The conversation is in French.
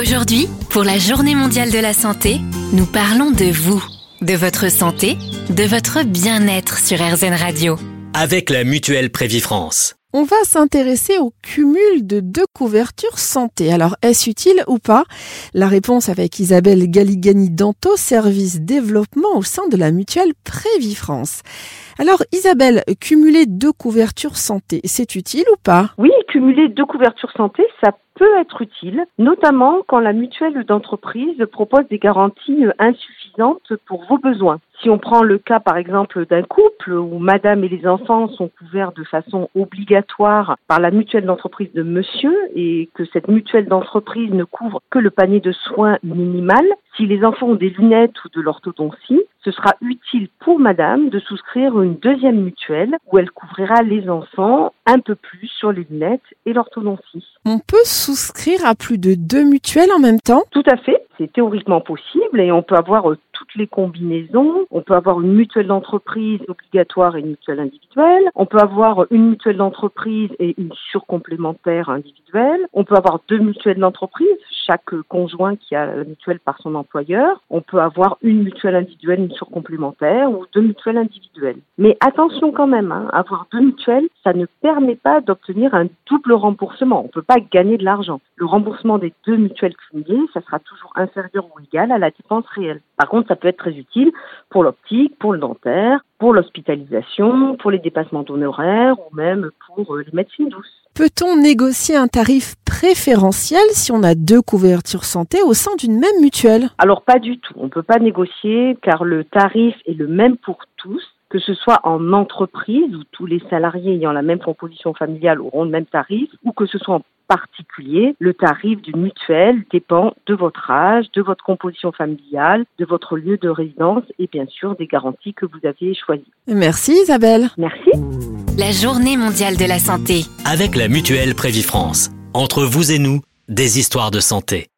Aujourd'hui, pour la Journée mondiale de la santé, nous parlons de vous, de votre santé, de votre bien-être sur RZN Radio. Avec la mutuelle Prévifrance. On va s'intéresser au cumul de deux couvertures santé. Alors, est-ce utile ou pas? La réponse avec Isabelle Galigani-Danto, service développement au sein de la mutuelle Prévifrance. Alors, Isabelle, cumuler deux couvertures santé, c'est utile ou pas? Oui, cumuler deux couvertures santé, ça peut être utile, notamment quand la mutuelle d'entreprise propose des garanties insuffisantes pour vos besoins. Si on prend le cas par exemple d'un couple où madame et les enfants sont couverts de façon obligatoire par la mutuelle d'entreprise de monsieur et que cette mutuelle d'entreprise ne couvre que le panier de soins minimal, si les enfants ont des lunettes ou de l'orthodontie, ce sera utile pour madame de souscrire une deuxième mutuelle où elle couvrira les enfants un peu plus sur les lunettes et l'orthodontie. On peut souscrire à plus de deux mutuelles en même temps? Tout à fait, c'est théoriquement possible et on peut avoir euh, toutes les combinaisons. On peut avoir une mutuelle d'entreprise obligatoire et une mutuelle individuelle. On peut avoir une mutuelle d'entreprise et une surcomplémentaire individuelle. On peut avoir deux mutuelles d'entreprise, chaque conjoint qui a la mutuelle par son employeur. On peut avoir une mutuelle individuelle, une surcomplémentaire ou deux mutuelles individuelles. Mais attention quand même, hein, avoir deux mutuelles, ça ne permet pas d'obtenir un double remboursement. On ne peut pas gagner de l'argent. Le remboursement des deux mutuelles cumulées, ça sera toujours inférieur ou égal à la dépense réelle. Par contre, ça peut être très utile pour l'optique, pour le dentaire, pour l'hospitalisation, pour les dépassements d'honoraires ou même pour euh, les médecines douces. Peut-on négocier un tarif préférentiel si on a deux couvertures santé au sein d'une même mutuelle Alors pas du tout. On ne peut pas négocier car le tarif est le même pour tous que ce soit en entreprise où tous les salariés ayant la même composition familiale auront le même tarif, ou que ce soit en particulier, le tarif d'une mutuelle dépend de votre âge, de votre composition familiale, de votre lieu de résidence et bien sûr des garanties que vous aviez choisies. Merci Isabelle. Merci. La Journée mondiale de la santé. Avec la mutuelle Prévifrance. Entre vous et nous, des histoires de santé.